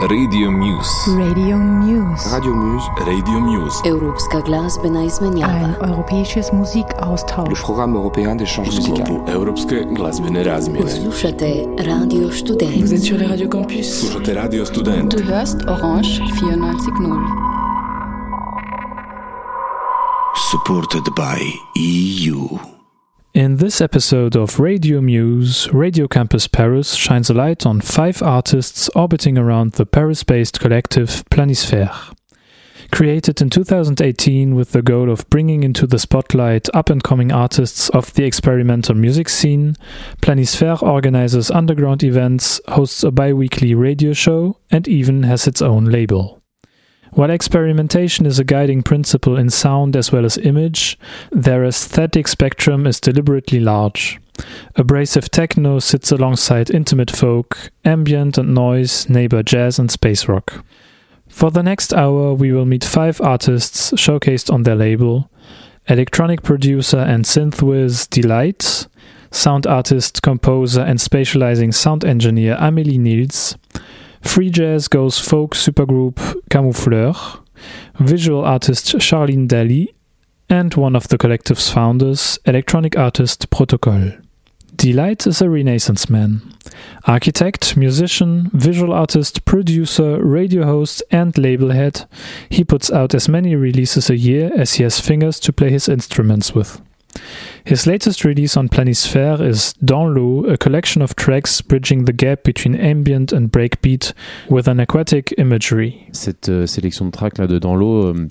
Radio Muse. Radio Muse. Radio Muse. Radio Muse. Europska glazbena Ein izmenjava. europäisches Le Musikaustausch. programme européen d'échange U musical. sklopu Europske glazbene razmjene. Slušate Radio Student. Vous êtes sur les radios campus. Slušate Radio Student. Du hörst Orange 94.0. supported by EU. In this episode of Radio Muse, Radio Campus Paris shines a light on five artists orbiting around the Paris based collective Planisphère. Created in 2018 with the goal of bringing into the spotlight up and coming artists of the experimental music scene, Planisphère organizes underground events, hosts a bi weekly radio show, and even has its own label. While experimentation is a guiding principle in sound as well as image, their aesthetic spectrum is deliberately large. Abrasive techno sits alongside intimate folk, ambient and noise neighbor jazz and space rock. For the next hour, we will meet five artists showcased on their label electronic producer and synth whiz Delight, sound artist, composer, and spatializing sound engineer Amélie Nils, free jazz goes folk supergroup Camoufleur, visual artist Charlene Daly, and one of the collective's founders, electronic artist Protocol. Delight is a Renaissance man. Architect, musician, visual artist, producer, radio host, and label head, he puts out as many releases a year as he has fingers to play his instruments with. His latest release on Planisphère is Dans l'eau, a collection of tracks bridging the gap between ambient and breakbeat with an aquatic imagery. cette euh, sélection de tracks là de dans l'eau euh,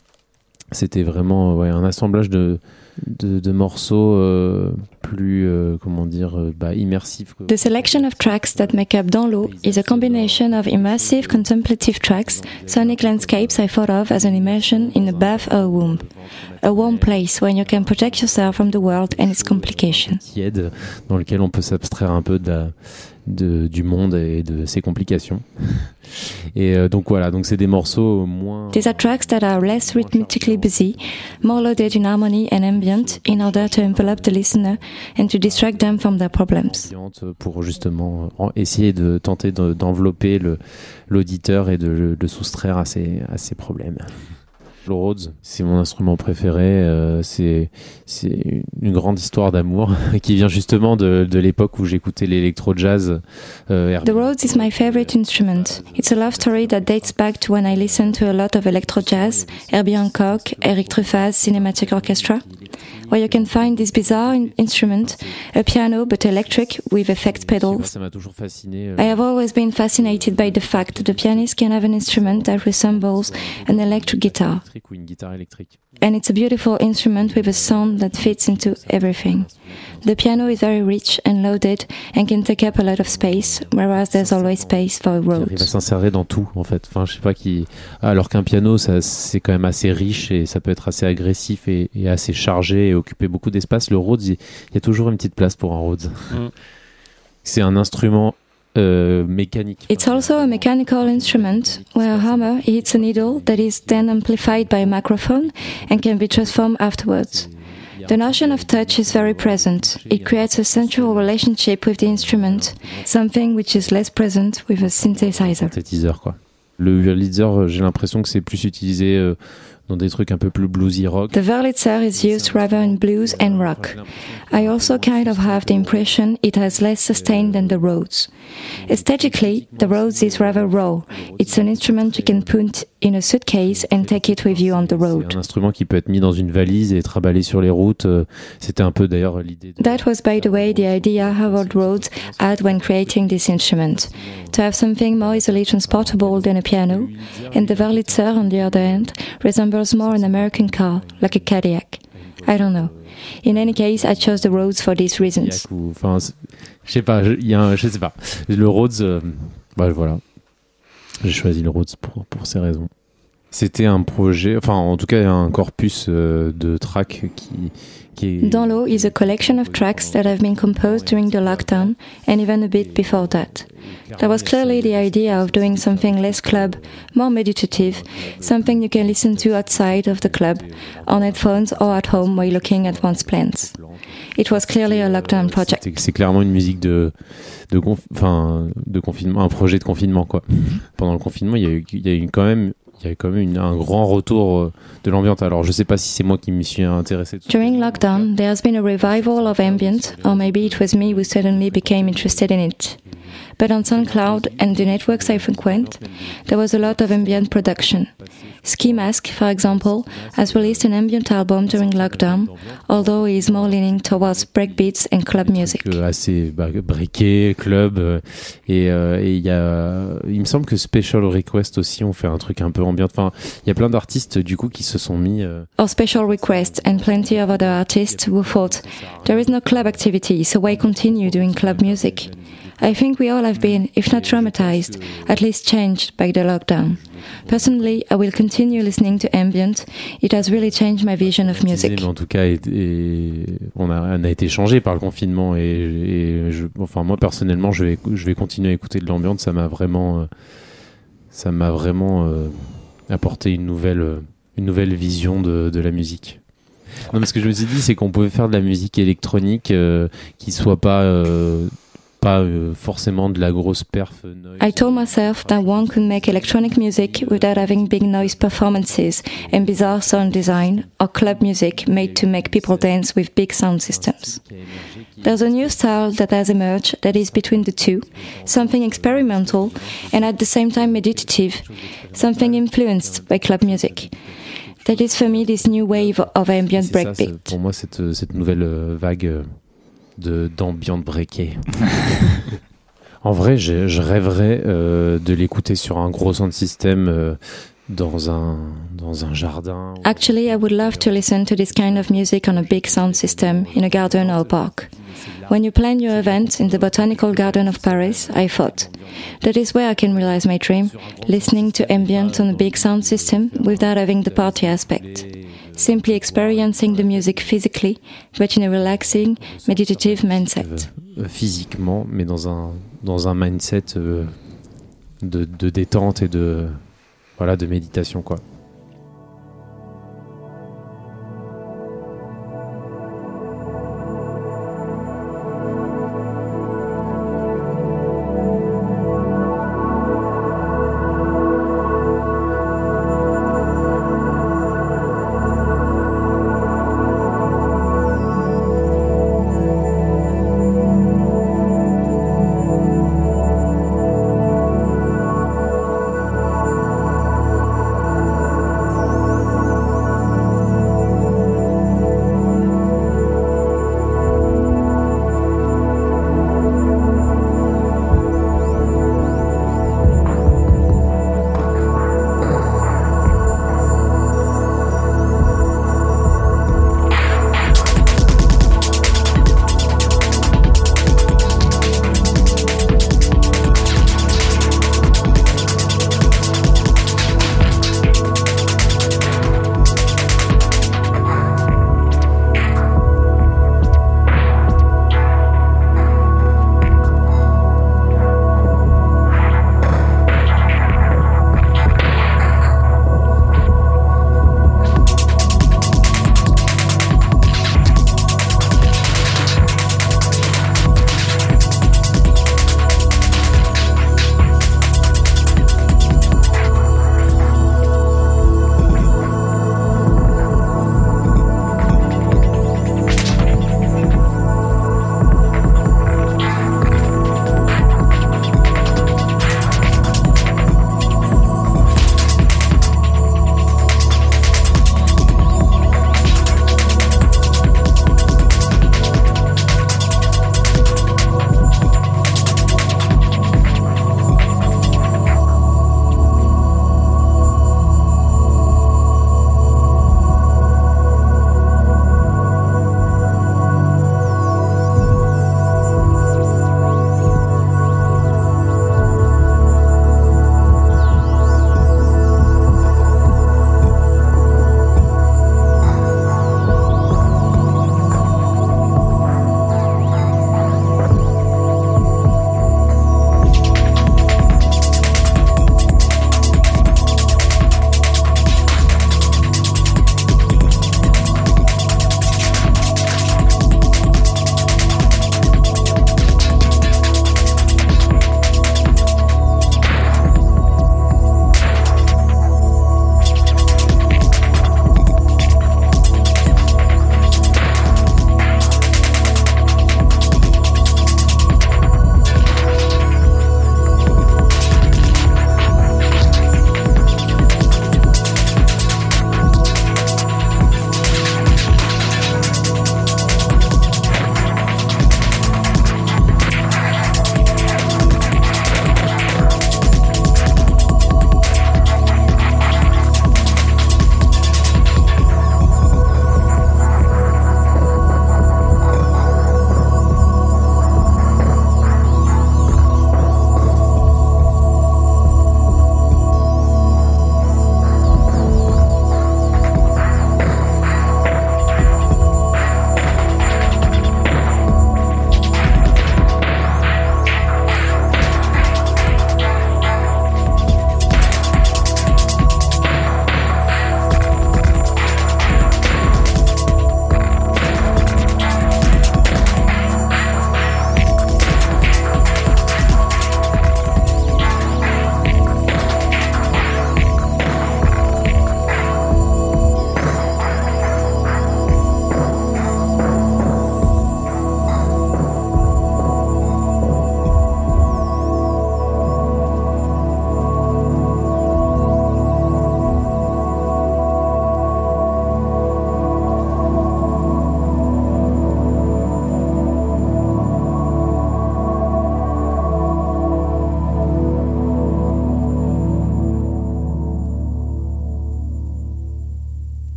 c'était vraiment ouais, un assemblage de, de, de morceaux euh, plus euh, comment dire euh, bah, immersifs quoi. The selection of tracks that make up Dans l'eau is a combination of immersive contemplative tracks, sonic landscapes I thought of as an immersion in a bath or a womb. A warm place where you can project yourself from the world and its complications. tiède dans lequel on peut s'abstraire un peu de la- de- du monde et de ses complications et euh, donc voilà donc c'est des morceaux moins These are tracks that are less rhythmically busy, more loaded in harmony and ambient in order to envelop the listener and to distract them from their problems. pour justement en- essayer de tenter de- d'envelopper l'auditeur et de le soustraire à ses, à ses problèmes. Le Rhodes, c'est mon instrument préféré. euh, c'est une grande histoire d'amour qui vient justement de, de l'époque où j'écoutais l'électro-jazz. euh, Herbie The Rhodes is my favorite instrument. It's a love story that dates back to when I listened to a lot of electro jazz, Herbie Hancock, Eric Truffaz Cinematic Orchestra, where you can find this bizarre in- instrument, a piano but electric with effect pedals. Euh, I have always been fascinated by the fact that the pianist can have an instrument that resembles an electric guitar. And it's a beautiful instrument with a sound that fits into everything. The piano is very rich and loaded and can take up a lot of space, whereas there's always space for Qui arrive à s'insérer dans tout en fait. Enfin, je sais pas qui. Alors qu'un piano, ça, c'est quand même assez riche et ça peut être assez agressif et, et assez chargé et occuper beaucoup d'espace. Le Rhodes, il il y a toujours une petite place pour un Rhodes. C'est un instrument euh, mécanique. It's also a mechanical instrument where a hammer hits a needle that is then amplified by a microphone and can be transformed afterwards. The notion of touch is very present. It creates a sensual relationship with the instrument, something which is less present with a synthesizer. synthétiseur quoi. Le Wurlitzer, euh, j'ai l'impression que c'est plus utilisé euh, dans des trucs un peu plus bluesy rock. The Wurlitzer is used rather in blues and rock. I also kind of have the impression it has less sustain than the Rhodes. Aesthetically, the Rhodes is rather raw. It's an instrument you can put in a suitcase and take it with you on the C'est road. un instrument qui peut être mis dans une valise et emballé sur les routes. euh, C'était un peu d'ailleurs l'idée. de- That was, by the way, the idea Howard Rhodes had when creating this instrument to have something more easily transportable than a piano, and the Wurlitzer, on the other hand, resembles more an American car, like a Cadillac. I don't know. In any case, I chose the Rhodes for these reasons. Enfin, je sais pas. Il y a un, je sais pas. Le Rhodes, euh, bah, voilà. J'ai choisi le Rhodes pour pour ces raisons. C'était un projet, enfin en tout cas un corpus euh, de tracks qui qui est Dans l'eau is a collection of tracks that have been composed during the lockdown and even a bit before that. There was clearly the idea of doing something less club, more meditative, something you can listen to outside of the club, on headphones or at home while looking at one's plants. It was clearly a lockdown project. C'est- clairement une musique de, de, conf- de confinement, un projet de confinement quoi. Pendant le confinement, il y a eu, il y a eu quand même, il y a eu quand même une- un grand retour euh, de l'ambiance. Alors je sais pas si c'est moi qui m'y suis intéressé. During lockdown, there has been a revival of ambient, or maybe it was me who suddenly became interested in it. But on SoundCloud and the networks I frequent, there was a lot of ambient production. Ski Mask, for example, has released an ambient album during lockdown, although he is more leaning towards breakbeats and club music. assez briqué, club, euh, et euh, et il y a, il me semble que Special Request aussi ont fait un truc un peu ambiant. Enfin, il y a plein d'artistes du coup qui se sont mis. euh, Or special requests and plenty of other artists who thought there is no club activity, so why continue doing club music? I think we all have been, if not traumatized, at least changed by the lockdown. Personally, I will continue listening to ambient. It has really changed my vision of music. mais en tout cas, et, et on, a, on a été changé par le confinement et, et je, enfin moi personnellement, je vais, je vais continuer à écouter de l'ambiance. Ça m'a vraiment, euh, ça m'a vraiment euh, apporté une nouvelle, une nouvelle vision de, de la musique. Non, mais ce que je me suis dit, c'est qu'on pouvait faire de la musique électronique euh, qui soit pas euh, pas euh, forcément de la grosse perf noise. I told myself that one could make electronic music without having big noise performances and bizarre sound design, or club music made to make people dance with big sound systems. There's a new style that has emerged that is between the two, something experimental and at the same time meditative, something influenced by club music. That is for me this new wave of ambient breakbeat. pour moi, cette, cette nouvelle euh, vague euh, de d'ambient breaké. en vrai, je, je rêverais euh, de l'écouter sur un gros sound system euh, dans un dans un jardin. Actually, I would love to listen to this kind of music on a big sound system in a garden or park. When you plan your event in the Botanical Garden of Paris, I thought, that is where I can realize my dream, listening to ambient on a big sound system without having the party aspect. Simply experiencing the music physically, but in a relaxing, meditative mindset. euh, physiquement, mais dans un dans un mindset euh, de, de détente et de voilà de méditation quoi.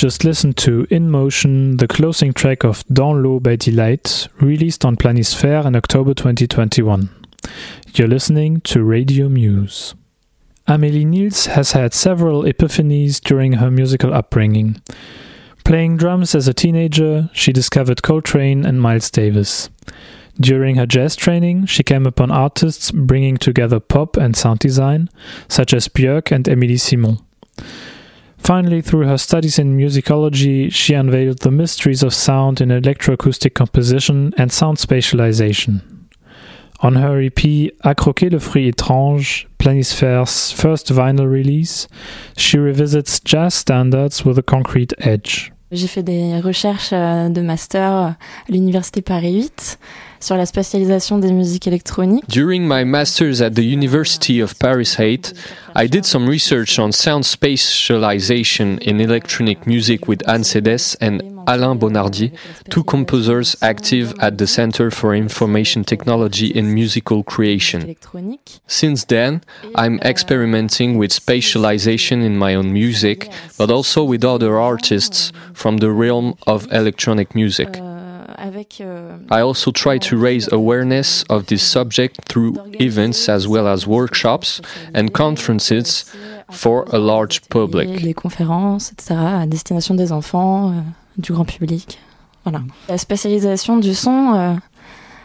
Just listened to In Motion, the closing track of Dans l'eau by Delight, released on Planisphère in October 2021. You're listening to Radio Muse. Amélie Niels has had several epiphanies during her musical upbringing. Playing drums as a teenager, she discovered Coltrane and Miles Davis. During her jazz training, she came upon artists bringing together pop and sound design, such as Björk and Émilie Simon. Finally, through her studies in musicology, she unveiled the mysteries of sound in electroacoustic composition and sound spatialization. On her EP À croquer le fruit étrange, Planisphère's first vinyl release, she revisits jazz standards with a concrete edge. J'ai fait des recherches euh, de master euh, à l'Université Paris 8 sur la spatialisation des musiques électroniques. During my master's at the University of Paris 8, I did some research on sound spatialization in electronic music with Anne Cédès and Alain Bonardier, two composers active at the Center for Information Technology in Musical Creation. Since then, I'm experimenting with spatialization in my own music, but also with other artists from the realm of electronic music. I also try to raise awareness of this subject through events as well as workshops and conferences for a large public. Des conférences, etc., à destination des enfants, euh, du grand public. Voilà. La spatialisation du son, euh,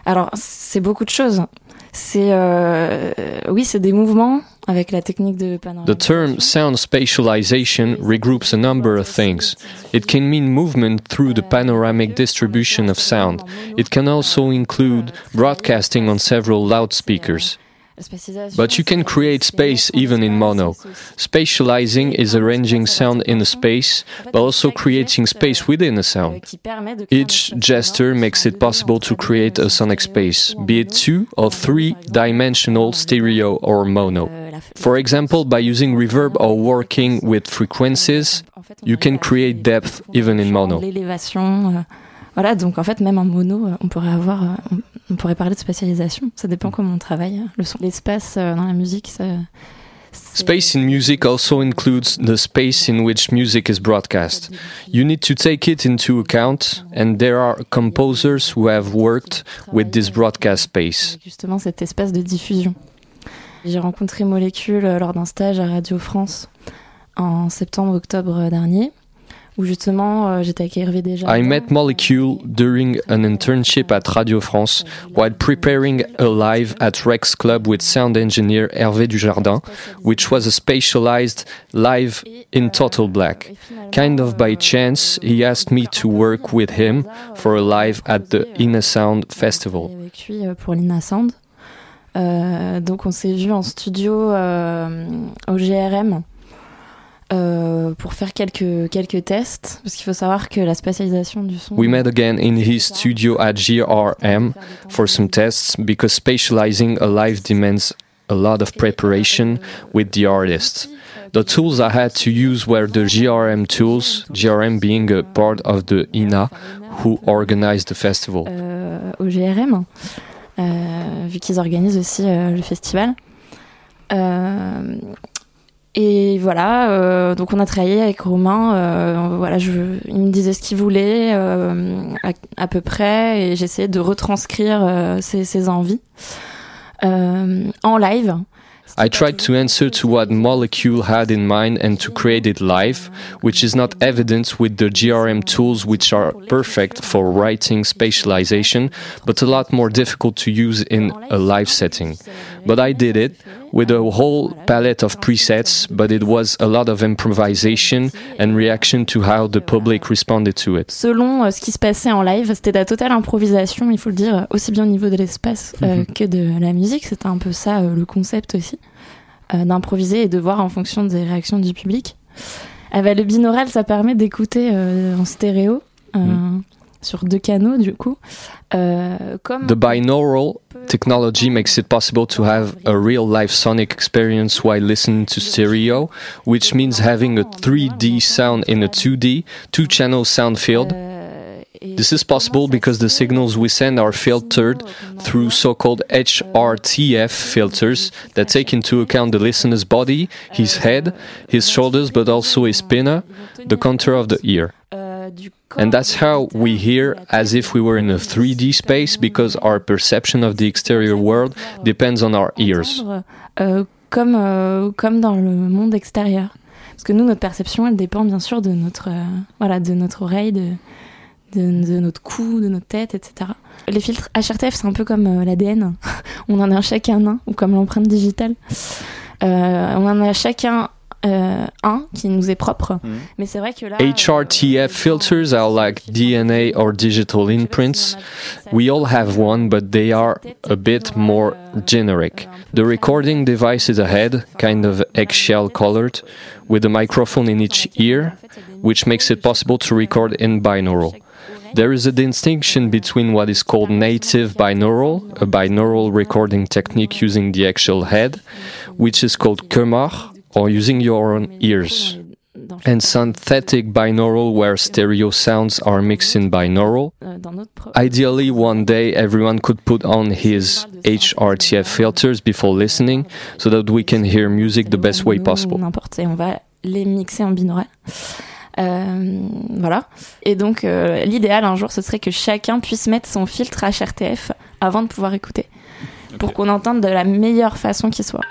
alors c'est beaucoup de choses. C'est euh, oui, c'est des mouvements avec la technique de. The term sound spatialization regroups a number of things. It can mean movement through the panoramic distribution of sound. It can also include broadcasting on several loudspeakers. But you can create space even in mono. Spatializing is arranging sound in a space, but also creating space within a sound. Each gesture makes it possible to create a sonic space, be it two or three dimensional, stereo, or mono. For example, by using reverb or working with frequencies, you can create depth even in mono. Voilà, donc en fait, même en mono, on pourrait avoir, on, on pourrait parler de spatialisation. Ça dépend comment on travaille le son. L'espace dans la musique, ça, Space in music also includes the space in which music is broadcast. You need to take it into account, and there are composers who have worked with this broadcast space. Justement, cet espace de diffusion. J'ai rencontré Molécule lors d'un stage à Radio France en septembre-octobre dernier. Où justement euh, j'étais avec Hervé Desjardins. I met Molecule during an internship at Radio France while preparing a live at Rex Club with sound engineer Hervé Dujardin, which was a spatialized live in total black. Kind of by chance, he asked me to work with him for a live at the Inna Sound Festival. Avec lui pour l'Inna Sound. Euh, donc on s'est vu en studio euh, au GRM. Euh, pour faire quelques, quelques tests, parce qu'il faut savoir que la spatialisation du son. We met again in his studio at GRM for some tests because spatializing a live demands a lot of preparation with the artist. The tools I had to use were the GRM tools, GRM being a part of the INA who organized the festival. Euh, au GRM, euh, vu qu'ils organisent aussi le festival. Et voilà, euh, donc on a travaillé avec Romain. Euh, voilà, je, il me disait ce qu'il voulait euh, à, peu près, et j'essayais de retranscrire euh, ses, ses, envies euh, en live. I tried to answer to what Molecule had in mind and to create it live, which is not evident with the GRM tools, which are perfect for writing spatialization, but a lot more difficult to use in a live setting. But I did it with a whole palette of presets, but it was a lot of improvisation and reaction to how the public responded to it. Selon euh, ce qui se passait en live, c'était de la totale improvisation, il faut le dire, aussi bien au niveau de l'espace euh, -hmm. que de la musique. C'était un peu ça euh, le concept aussi, euh, d'improviser et de voir en fonction des réactions du public. Ah bah, le binaural, ça permet d'écouter en stéréo. Mm sur deux canaux du coup. Euh, comme the binaural technology makes it possible to have a real life sonic experience while listening to stereo, which means having a 3D sound in a 2D, two channel sound field. Euh, This is possible because the signals we send are filtered through so-called HRTF filters that take into account the listener's body, his head, his shoulders, but also his pinna, the contour of the ear. And that's how we hear as if we were in a 3D space because our perception of the exterior world depends on our ears. Euh, comme, euh, comme dans le monde extérieur. Parce que nous, notre perception, elle dépend bien sûr de notre, euh, voilà, de notre oreille, de, de, notre cou, de notre tête, etc. Les filtres HRTF, c'est un peu comme l'ADN. on en a chacun un, ou comme l'empreinte digitale. Euh, on en a chacun euh, un qui nous est propre. Mm. Mais c'est vrai que là. HRTF filters are like DNA or digital imprints. We all have one, but they are a bit more generic. The recording device is a head, kind of eggshell colored, with a microphone in each ear, which makes it possible to record in binaural. There is a distinction between what is called native binaural, a binaural recording technique using the actual head, which is called Kemar, or using your own ears, and synthetic binaural, where stereo sounds are mixed in binaural. Ideally, one day everyone could put on his HRTF filters before listening so that we can hear music the best way possible. N'importe, et on va les mixer en binaural. Euh, voilà. Et donc, euh, l'idéal un jour, ce serait que chacun puisse mettre son filtre HRTF avant de pouvoir écouter, pour qu'on entende de la meilleure façon qui soit.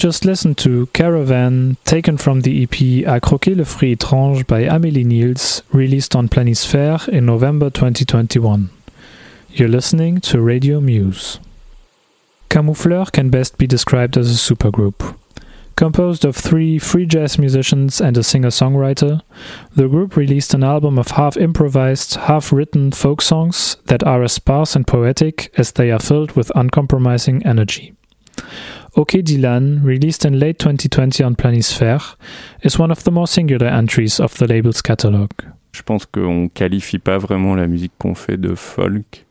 Just listened to Caravan, taken from the EP À croquer le fruit étrange by Amélie Niels, released on Planisphère in November 2021. You're listening to Radio Muse. Camoufleur can best be described as a supergroup. Composed of three free jazz musicians and a singer songwriter, the group released an album of half improvised, half written folk songs that are as sparse and poetic as they are filled with uncompromising energy. OK Dylan, released in late 2020 on Planisphère, is one of the more singular entries of the label's catalogue. Je pense qu'on qualifie pas vraiment la musique qu'on fait de folk.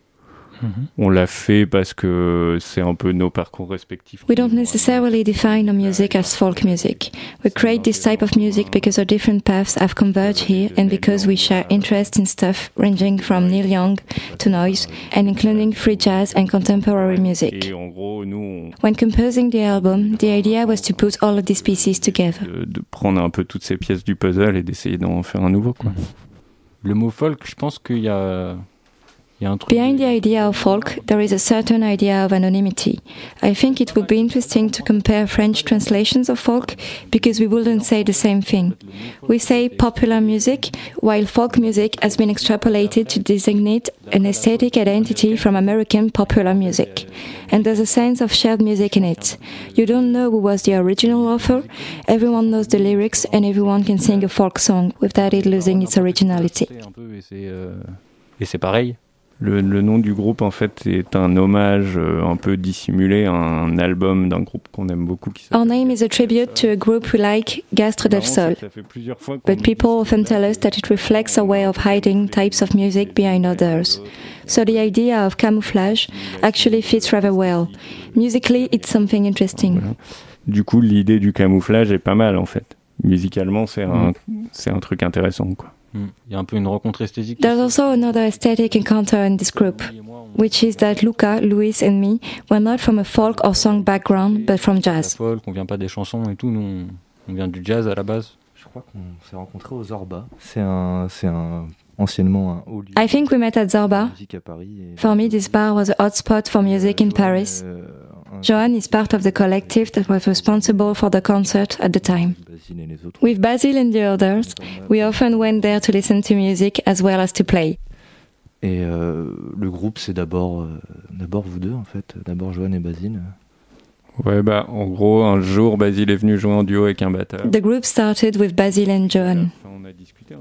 On l'a fait parce que c'est un peu nos parcours respectifs. We don't necessarily define our music as folk music. We create this type of music because our different paths have converged here and because we share interest in stuff ranging from Neil Young to noise and including free jazz and contemporary music. When composing the album, the idea was to put all of these pieces together. de, de prendre un peu toutes ces pièces du puzzle et d'essayer d'en faire un nouveau. Quoi. Le mot folk, je pense qu'il y a, Behind the idea of folk, there is a certain idea of anonymity. I think it would be interesting to compare French translations of folk because we wouldn't say the same thing. We say popular music, while folk music has been extrapolated to designate an aesthetic identity from American popular music. And there's a sense of shared music in it. You don't know who was the original author, everyone knows the lyrics, and everyone can sing a folk song without it losing its originality. Le, le nom du groupe, en fait, est un hommage euh, un peu dissimulé à un album d'un groupe qu'on aime beaucoup qui Our name is a tribute to a group we like, Gastre del Sol. But people often tell us that it reflects a way of hiding types of music behind others. So the idea of camouflage actually fits rather well. Musically, it's something interesting. Du coup, l'idée du camouflage est pas mal, en fait. Musicalement, c'est un, c'est un truc intéressant, quoi. Hmm. Il y a un peu une rencontre esthétique. There's also another aesthetic encounter in this group, which is that Luca, Luis, and me were not from a folk or song background, but from La jazz. folk, on vient pas des chansons et tout, nous on, vient du jazz à la base. Je crois qu'on s'est rencontrés aux Zorba. C'est un, c'est un, anciennement un haut lieu I think we met at Zorba. de musique à Paris. et- For me, this bar was a hotspot for music in Paris. Johan is part of the collective that was responsible for the concert at the time. With Basil and the others, we often went there to listen to music as well as to play. Et euh, le groupe, c'est d'abord, euh, vous deux en fait, d'abord Johan et Basile. Ouais, bah, en gros, un jour, Basile est venu jouer en duo avec un batteur. The group started with Basil and Johan.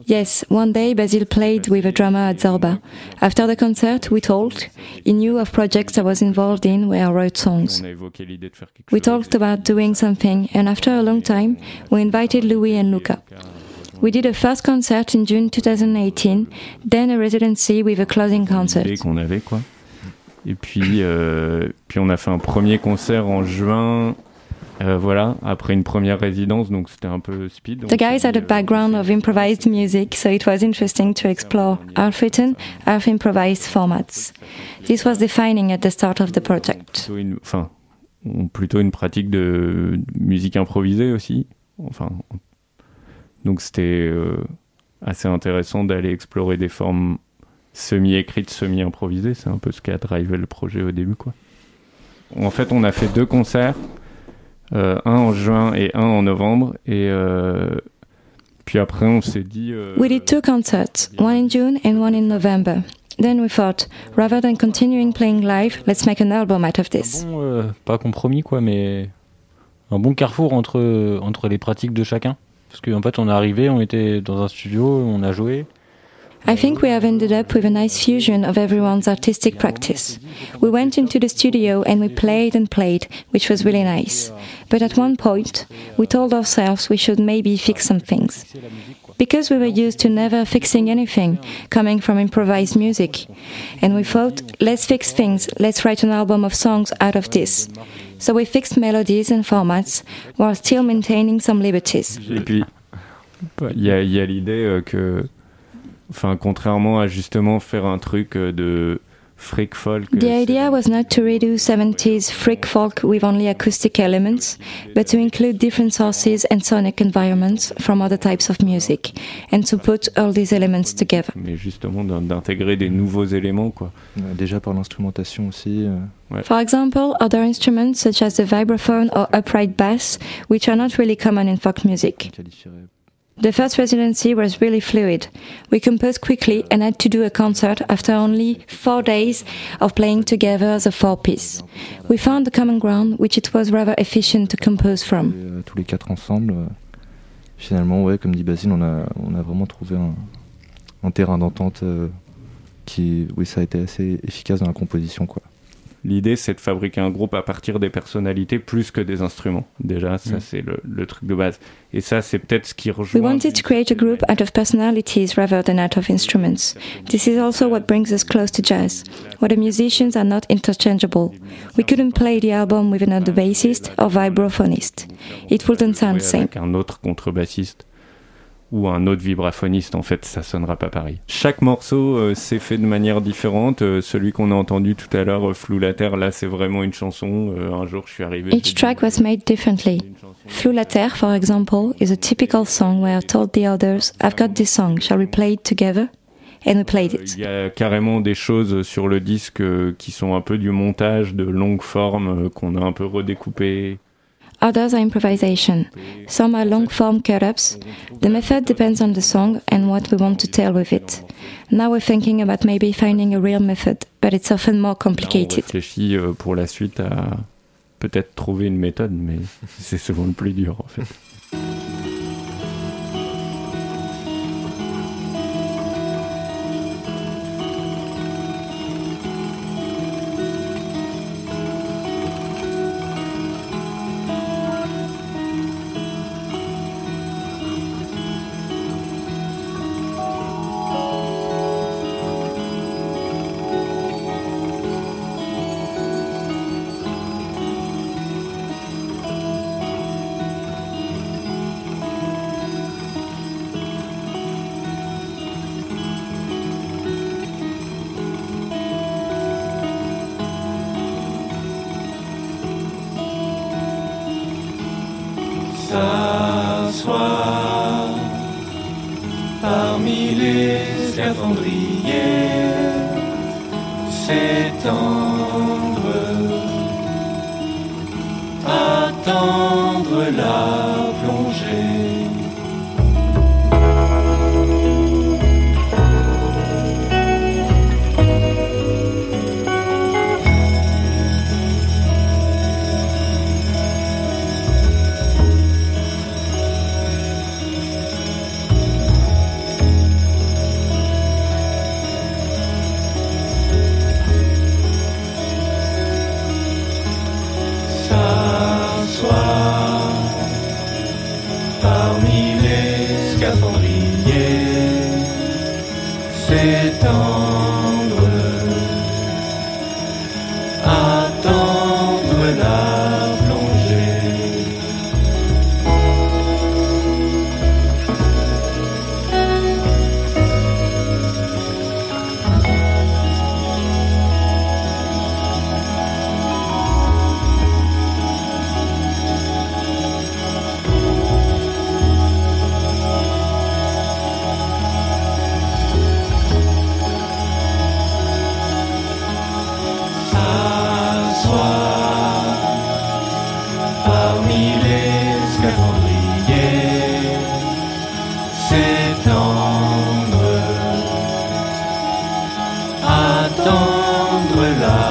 Yes, one day Basil played with a drummer at Zorba. After the concert, we talked. He knew of projects I was involved in where I wrote songs. On a évoqué l'idée de faire quelque We talked about doing something, and after a long time, we invited Louis and Luca. We did a first concert in June 2018, then a residency with a closing concert. idée qu'on avait, quoi. Et puis, euh, puis on a fait un premier concert en juin, euh, voilà, après une première résidence, donc c'était un peu speed. The guys had a background of improvised music, so it was interesting to explore half written, half improvised formats. This was defining at the start of the project. enfin, plutôt une pratique de musique improvisée aussi. Enfin, donc c'était euh, assez intéressant d'aller explorer des formes semi-écrites, semi-improvisées. C'est un peu ce qui a drivé le projet au début, quoi. En fait, on a fait deux concerts, euh, un en juin et un en novembre, et euh, puis après on s'est dit. euh, We did two concerts, one in June and one in November. Then we thought, rather than continuing playing live, let's make an album out of this. Bon, euh, pas compromis quoi, mais un bon carrefour entre, entre les pratiques de chacun. Parce qu'en fait, on est arrivé, on était dans un studio, on a joué. I think we have ended up with a nice fusion of everyone's artistic practice. We went into the studio and we played and played, which was really nice. But at one point, we told ourselves we should maybe fix some things. Because we were used to never fixing anything, coming from improvised music. And we thought, let's fix things, let's write an album of songs out of this. So we fixed melodies and formats while still maintaining some liberties. Il y a, y a l'idée euh, que, enfin, contrairement à justement faire un truc euh, de freak folk. The idea was not to redo 70s freak folk with only acoustic elements, but to include different sources and sonic environments from other types of music, and to put all these elements together. Mais justement d'in- d'intégrer des nouveaux éléments, quoi. Euh, Déjà par l'instrumentation aussi. euh, For example, other instruments such as the vibraphone or upright bass, which are not really common in folk music. The first residency was really fluid. We composed quickly and had to do a concert after only four days of playing together a four piece. We found a common ground which it was rather efficient to compose from. euh, tous les quatre ensemble. euh, finalement, ouais, comme dit Basile, on a, on a vraiment trouvé un, un terrain d'entente euh, qui, oui, ça a été assez efficace dans la composition, quoi. L'idée, c'est de fabriquer un groupe à partir des personnalités plus que des instruments. Déjà, ça, Mm. c'est le, le truc de base. Et ça, c'est peut-être ce qui We rejoint. wanted to create a group out of personalities rather than out of instruments. This is also what brings us close to jazz, where the musicians are not interchangeable. We couldn't play the album with another bassist or vibraphonist. It wouldn't sound the same. avec un autre contrebassiste ou un autre vibraphoniste, en fait, ça sonnera pas pareil. Chaque morceau euh, s'est fait de manière différente. Euh, celui qu'on a entendu tout à l'heure, euh, Flou la Terre, là, c'est vraiment une chanson. Euh, un jour, je suis arrivé. Each track was made differently. Flou la Terre, for example, is a typical song where I told the others, I've got this song, shall we play it together? And we played it. Il y a carrément des choses sur le disque euh, qui sont un peu du montage de longue forme euh, qu'on a un peu redécoupé. Others are improvisation. Some are long form cut ups. The method depends on the song and what we want to tell with it. Now we're thinking about maybe finding a real method, but it's often more On complicated. réfléchit euh, pour la suite à peut-être trouver une méthode, mais c'est souvent le plus dur en fait. Parmi les scaphandriers, s'étendre, attendre la plongée. love.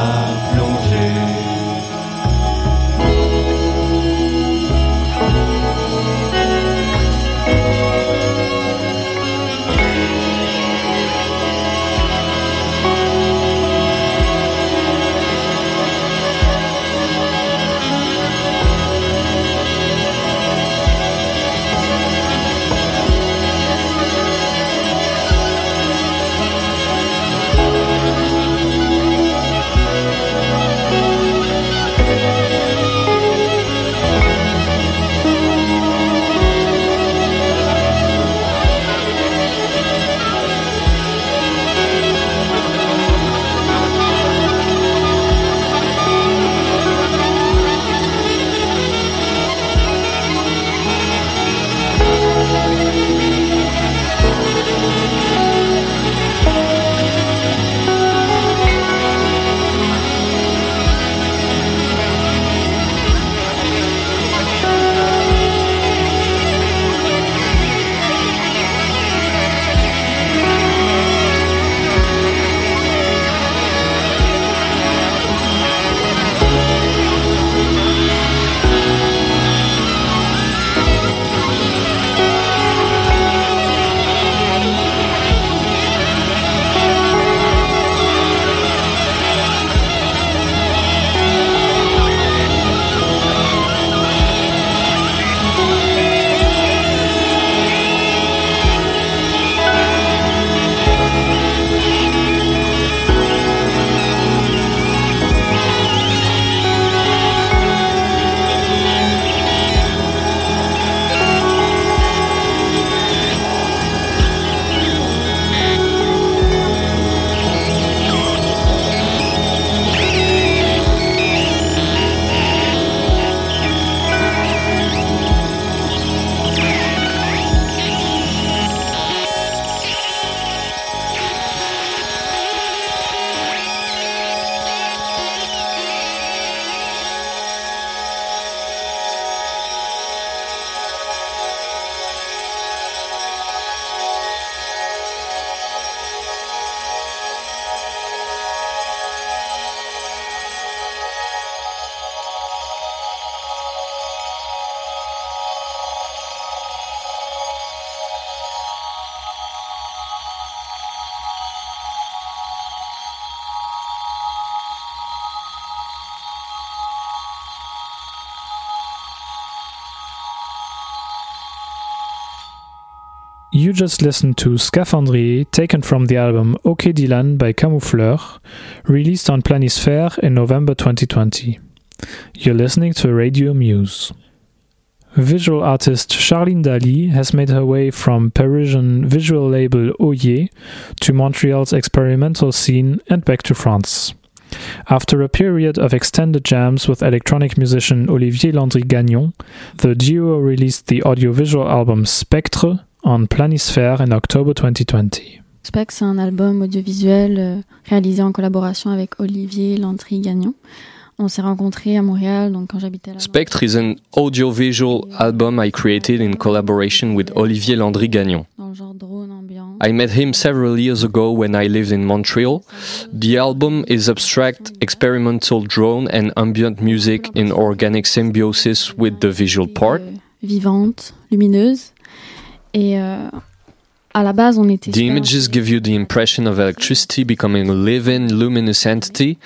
Just listened to Scaphandrier, taken from the album Ok Dylan by Camoufleur, released on Planisphère in November 2020. You're listening to Radio Muse. Visual artist Charline Dali has made her way from Parisian visual label Oyer to Montreal's experimental scene and back to France. After a period of extended jams with electronic musician Olivier Landry Gagnon, the duo released the audiovisual album Spectre on Planisphère in October 2020. Spectre, c'est un album audiovisuel euh, réalisé en collaboration avec Olivier Landry Gagnon. On s'est rencontrés à Montréal, donc quand j'habitais là. Spectre is an audiovisual album I created in collaboration with Olivier Landry Gagnon. I met him several years ago when I lived in Montreal. The album is abstract, experimental drone and ambient music in organic symbiosis with the visual part. Vivante, lumineuse. Et euh, à la base, on était. The images give you the impression of electricity becoming a living, luminous entity.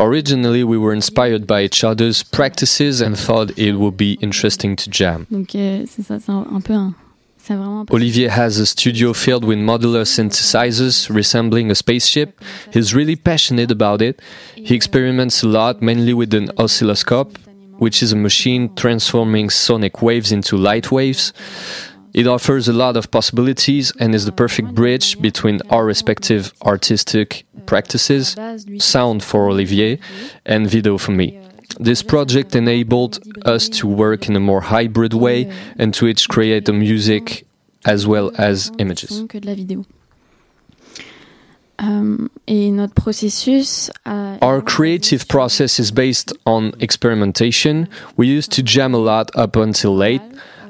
Originally, we were inspired by each other's practices and thought it would be interesting to jam. Donc euh, c'est ça, c'est un, un peu un. C'est vraiment. un peu- Olivier has a studio filled with modular synthesizers resembling a spaceship. He's really passionate about it. He experiments a lot, mainly with an oscilloscope, which is a machine transforming sonic waves into light waves. It offers a lot of possibilities and is the perfect bridge between our respective artistic practices, sound for Olivier and video for me. This project enabled us to work in a more hybrid way and to each create the music as well as images. son que de vidéo. Euh, et notre processus. a- Our creative process is based on experimentation. We used to jam a lot up until late.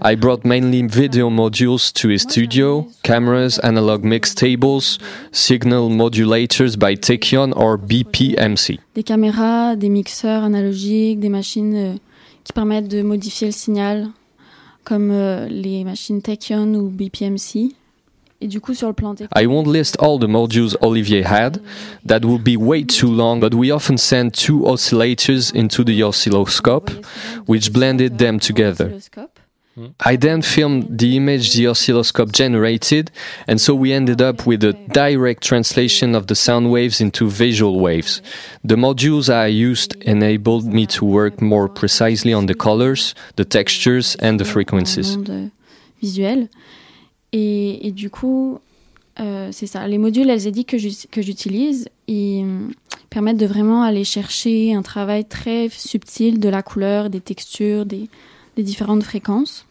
I brought mainly video modules to his studio, cameras, analog mix tables, signal modulators by Tekion or BPMC. des caméras, des mixeurs analogiques, des machines euh, qui permettent de modifier le signal, comme euh, les machines Tekion ou BPMC. Et du coup, sur le plan I won't list all the modules Olivier had. That would be way too long, but we often sent two oscillators into the oscilloscope, which blended them together. I then filmed the image the oscilloscope generated, and so we ended up with a direct translation of the sound waves into visual waves. The modules I used enabled me to work more precisely on the colors, the textures, and the frequencies. euh, visuel. Et, et du coup, euh, c'est ça. Les modules que j'u- que j'utilise, ils euh, permettent de vraiment aller chercher un travail très subtil de la couleur, des textures, des, des différentes fréquences.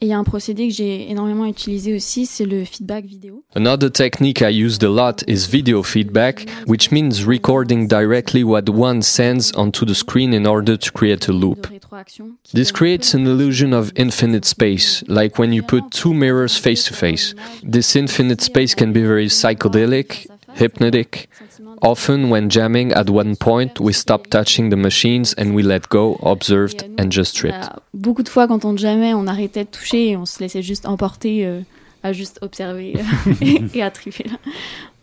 Et il y a un procédé que j'ai énormément utilisé aussi, c'est le feedback vidéo. Another technique I used a lot is video feedback, which means recording directly what one sends onto the screen in order to create a loop. This creates an illusion of infinite space, like when you put two mirrors face to face. This infinite space can be very psychedelic, hypnotic. Often, when jamming at one point, we stop touching the machines and we let go, observed, and just tripped. Euh, beaucoup de fois, quand on on arrêtait de toucher et on se laissait juste emporter euh, à juste observer euh, et, à.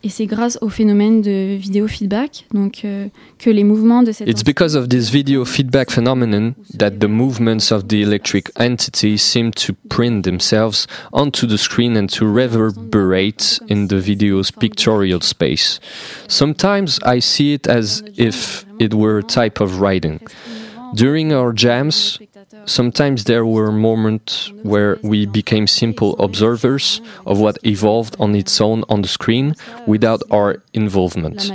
Et c'est grâce au phénomène de vidéo feedback donc, euh, que les mouvements de cette It's because of this video feedback phenomenon that the movements of the electric entity seem to print themselves onto the screen and to reverberate in the video's pictorial space. Sometimes I see it as if it were a type of writing. During our jams, sometimes there were moments where we became simple observers of what evolved on its own on the screen without our involvement.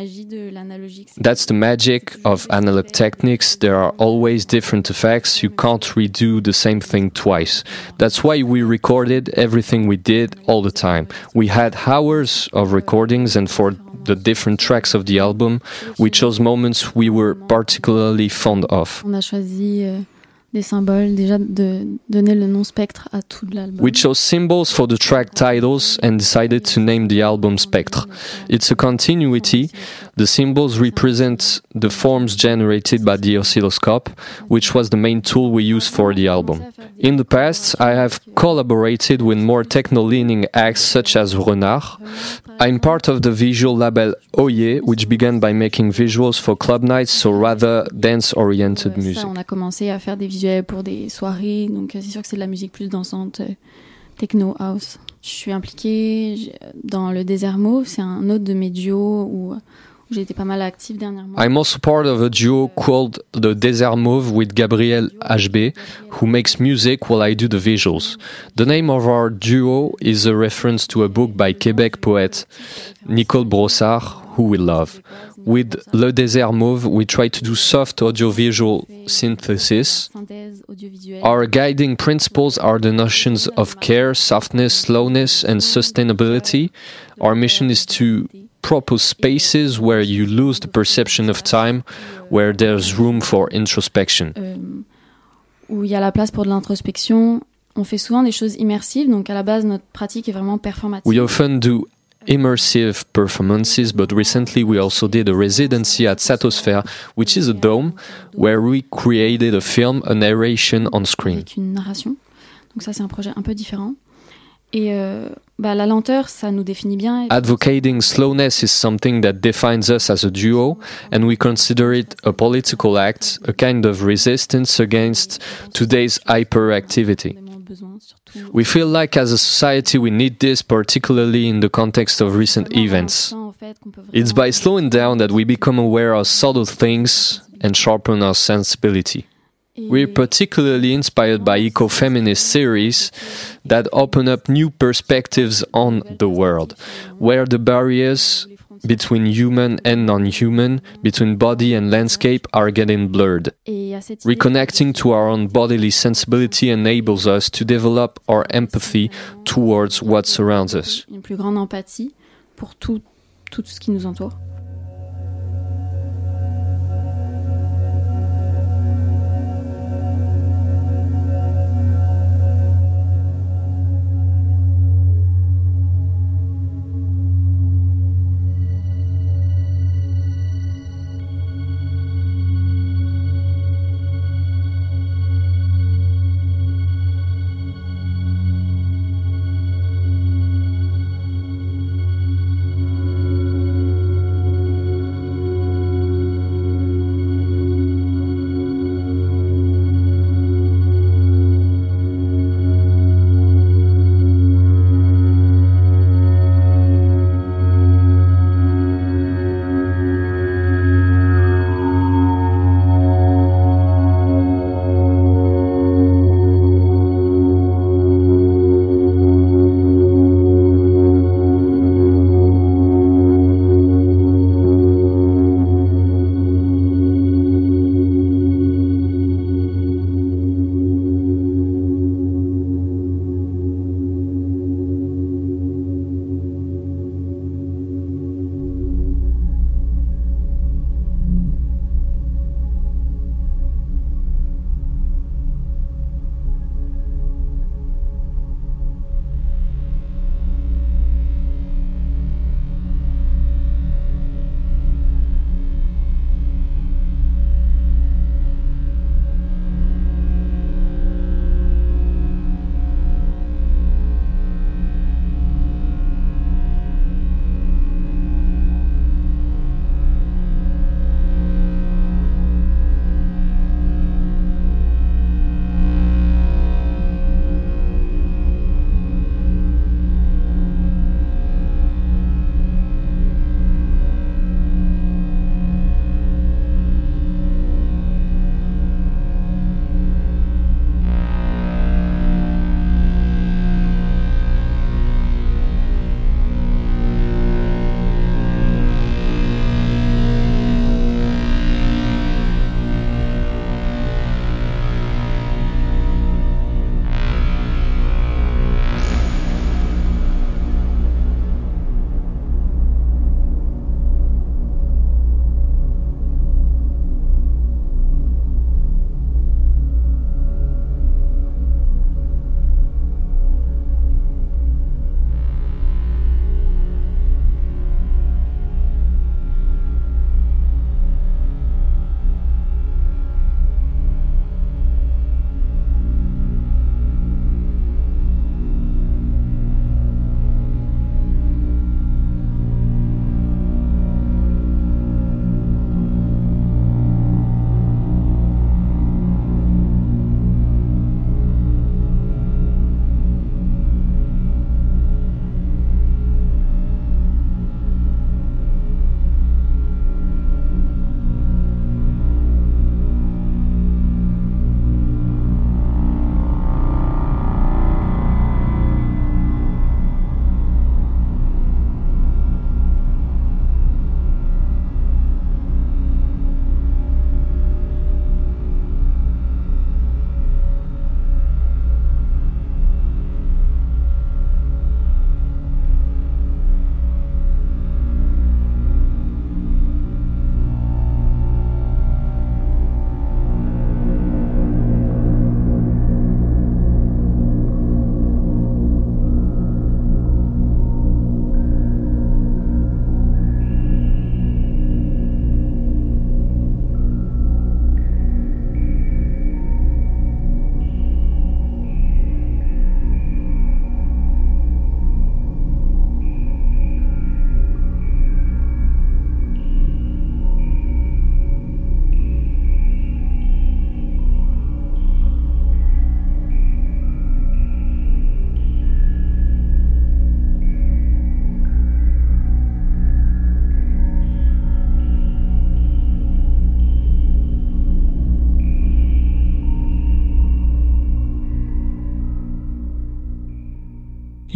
That's the magic of analog techniques. There are always different effects. You can't redo the same thing twice. That's why we recorded everything we did all the time. We had hours of recordings, and for the different tracks of the album, we chose moments we were particularly fond of. Des symboles, déjà de donner le nom spectre à tout l'album. We chose symbols for the track titles and decided to name the album Spectre. It's a continuity. The symbols represent the forms generated by the oscilloscope, which was the main tool we used for the album. In the past, I have collaborated with more techno-leaning acts such as Renard. I'm part of the visual label Oye, which began by making visuals for club nights, so rather dance-oriented Ça, music. on a commencé à faire des visuels pour des soirées, donc euh, c'est sûr que c'est de la musique plus dansante, euh, techno house. Je suis impliquée dans le Désert Mauve, c'est un autre de mes duos où, où j'ai été pas mal active dernièrement. I'm also part of a duo called The Desert Mauve with Gabriel HB, who makes music while I do the visuals. The name of our duo is a reference to a book by Quebec poet Nicole Brossard, who we love. With Le Désert Mauve, we try to do soft audiovisual synthesis. Our guiding principles are the notions of care, softness, slowness, and sustainability. Our mission is to propose spaces where you lose the perception of time, where there's room for introspection. euh, où il y a la place pour de l'introspection. On fait souvent des choses immersives, donc à la base notre pratique est vraiment performative. We often do immersive performances, but recently we also did a residency at Satosphere, which is a dome where we created a film, a narration on screen. une narration. Donc ça c'est un projet un peu différent. Et euh, bah, la lenteur, ça nous définit bien. Advocating slowness is something that defines us as a duo, and we consider it a political act, a kind of resistance against today's hyperactivity. We feel like as a society we need this, particularly in the context of recent events. It's by slowing down that we become aware of subtle things and sharpen our sensibility. We're particularly inspired by eco-feminist theories that open up new perspectives on the world, where the barriers between human and non-human, between body and landscape are getting blurred. Et à cette idée- Reconnecting to our own bodily sensibility enables us to develop our empathy towards what surrounds us. une plus grande empathie pour tout, tout ce qui nous entoure.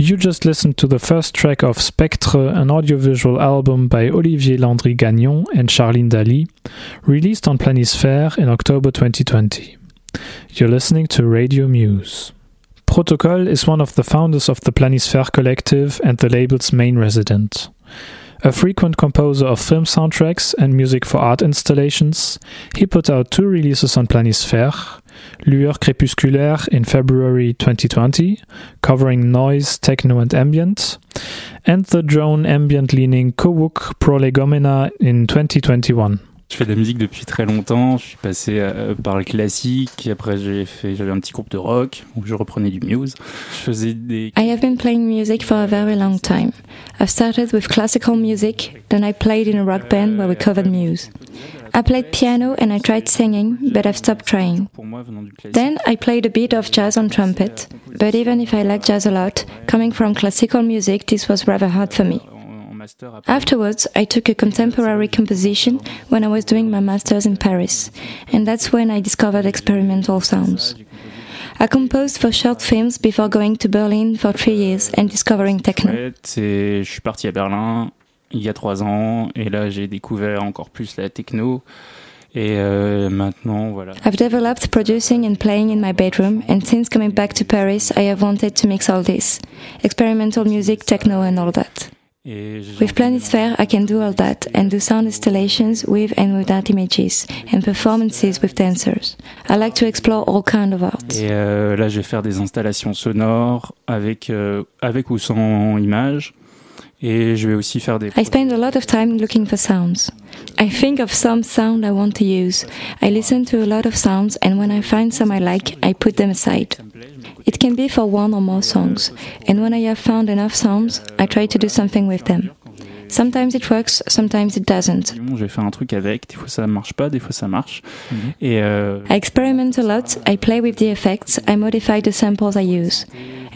You just listened to the first track of Spectre, an audiovisual album by Olivier Landry Gagnon and Charline Dali, released on Planisphère in October 2020. You're listening to Radio Muse. Protocol is one of the founders of the Planisphère Collective and the label's main resident. A frequent composer of film soundtracks and music for art installations, he put out two releases on Planisphère Lueur Crépusculaire in February 2020, covering noise, techno, and ambient, and the drone ambient leaning Kowuk Prolegomena in 2021. Je fais de la musique depuis très longtemps. Je suis passé euh, par le classique. Après, j'ai fait, j'avais un petit groupe de rock où je reprenais du Muse. Je faisais des. I have been playing music for a very long time. I started with classical music, then I played in a rock band where we covered Muse. I played piano and I tried singing, but I've stopped trying. Then I played a bit of jazz on trumpet, but even if I like jazz a lot, coming from classical music, this was rather hard for me. Afterwards, I took a contemporary composition when I was doing my master's in Paris, and that's when I discovered experimental sounds. I composed for short films before going to Berlin for three years and discovering techno. Il y a trois ans, et là j'ai découvert encore plus la techno. Et euh, maintenant, voilà. I've developed producing and playing in my bedroom, and since coming back to Paris, I have wanted to mix all this experimental music, techno, and all that. With Planisphère, I can do all that and do sound installations with and without images and performances with dancers. I like to explore all kind of art. Et euh, là, je vais faire des installations sonores avec, euh, avec ou sans images. Et je vais aussi faire des. I spend a lot of time looking for sounds. I think of some sound I want to use. I listen to a lot of sounds, and when I find some I like, I put them aside. It can be for one or more songs, and when I have found enough sounds, I try to do something with them. Sometimes it works, sometimes it doesn't. Je vais faire un truc avec, des fois ça marche pas, des fois ça marche. Mm-hmm. Et euh, I experiment a lot, I play with the effects, I modify the samples I use.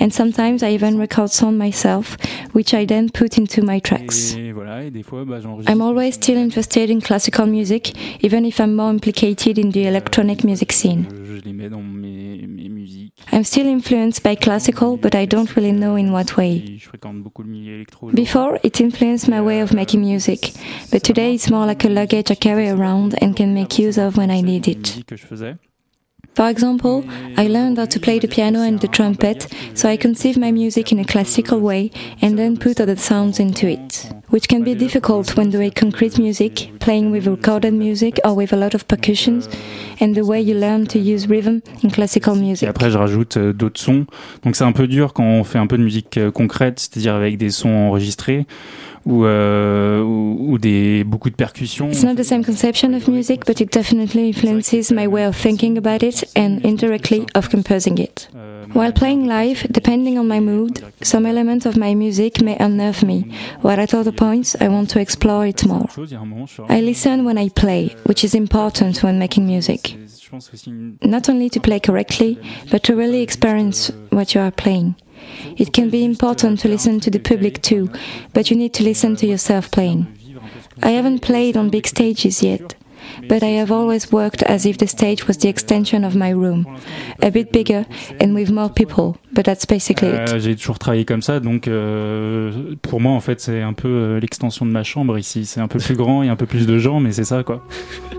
And sometimes I even record sound myself, which I then put into my tracks. et voilà, et des fois, bah. I'm always still interested in classical music, even if I'm more implicated in the electronic music scene. Je les mets dans mes, mes musiques. I'm still influenced by classical, but I don't really know in what way. Je fréquente beaucoup le milieu électro. Before, it influenced my way of making music, but today it's more like a luggage I carry around and can make use of when I need it. For example, I learned how to play the piano and the trumpet, so I conceive my music in a classical way and then put other sounds into it, which can be difficult when doing concrete music, playing with recorded music or with a lot of percussions, and the way you learn to use rhythm in classical Et music. après, je rajoute euh, d'autres sons. Donc c'est un peu dur quand on fait un peu de musique euh, concrète, c'est-à-dire avec des sons enregistrés ou, euh, ou, des, beaucoup de percussions. It's not the same conception of music, but it definitely influences my way of thinking about it and indirectly of composing it. While playing live, depending on my mood, some element of my music may unnerve me, while at other points I want to explore it more. I listen when I play, which is important when making music. Not only to play correctly, but to really experience what you are playing. It can be important to listen to the public too, but you need to listen to yourself playing. I haven't played on big stages yet, but I have always worked as if the stage was the extension of my room, a bit bigger and with more people, but that's basically it. Euh, J'ai toujours travaillé comme ça, donc euh, pour moi en fait c'est un peu euh, l'extension de ma chambre ici. C'est un peu plus grand et un peu plus de gens, mais c'est ça quoi.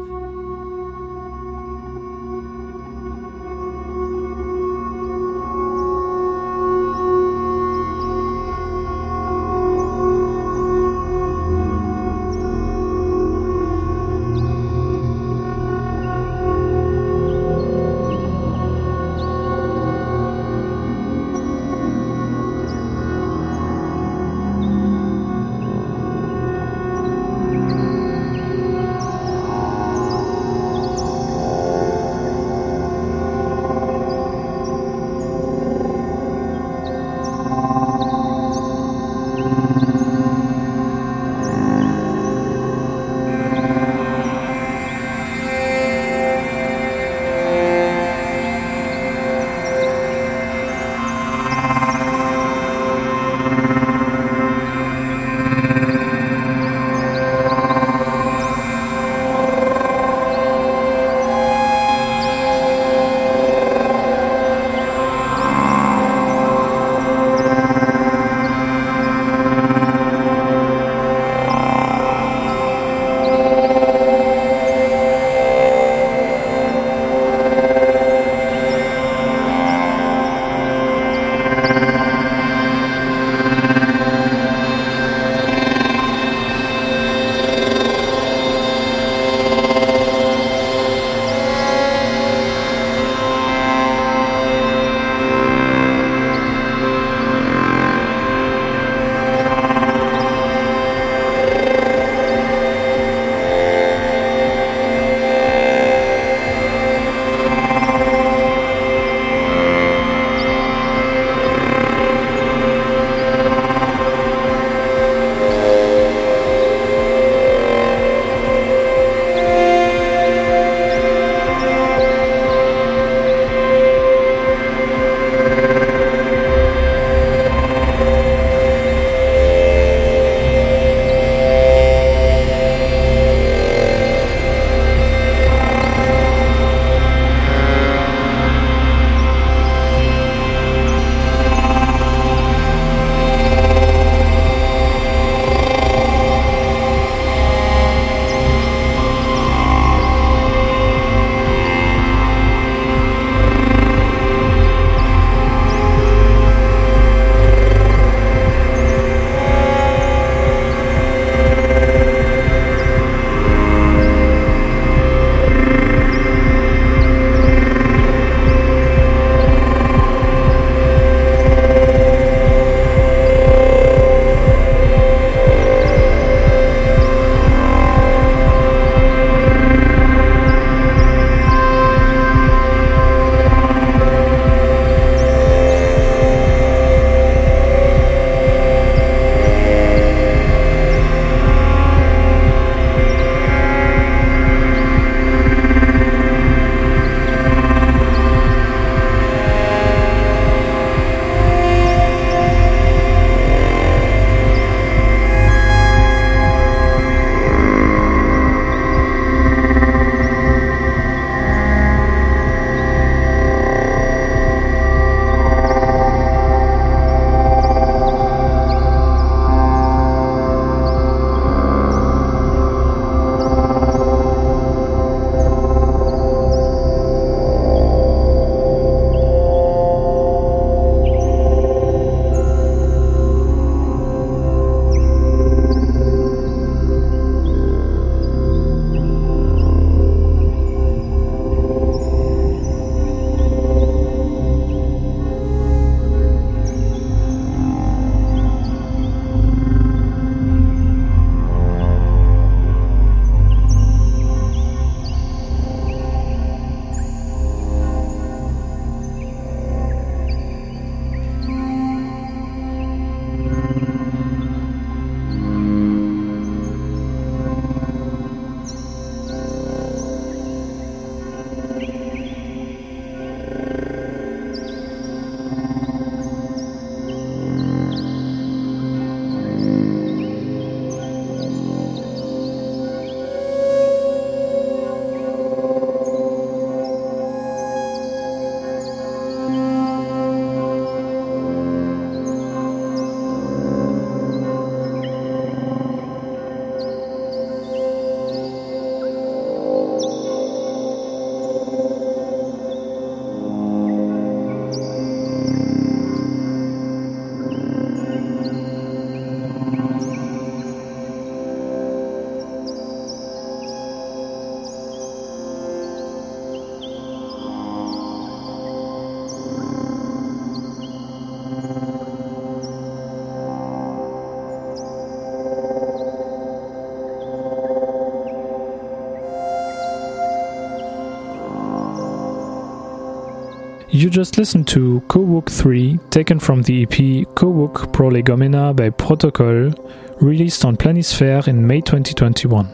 You just listened to Kowuk 3, taken from the EP Kowuk Prolegomena by Protocol, released on Planisphère in May 2021.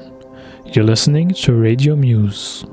You're listening to Radio Muse.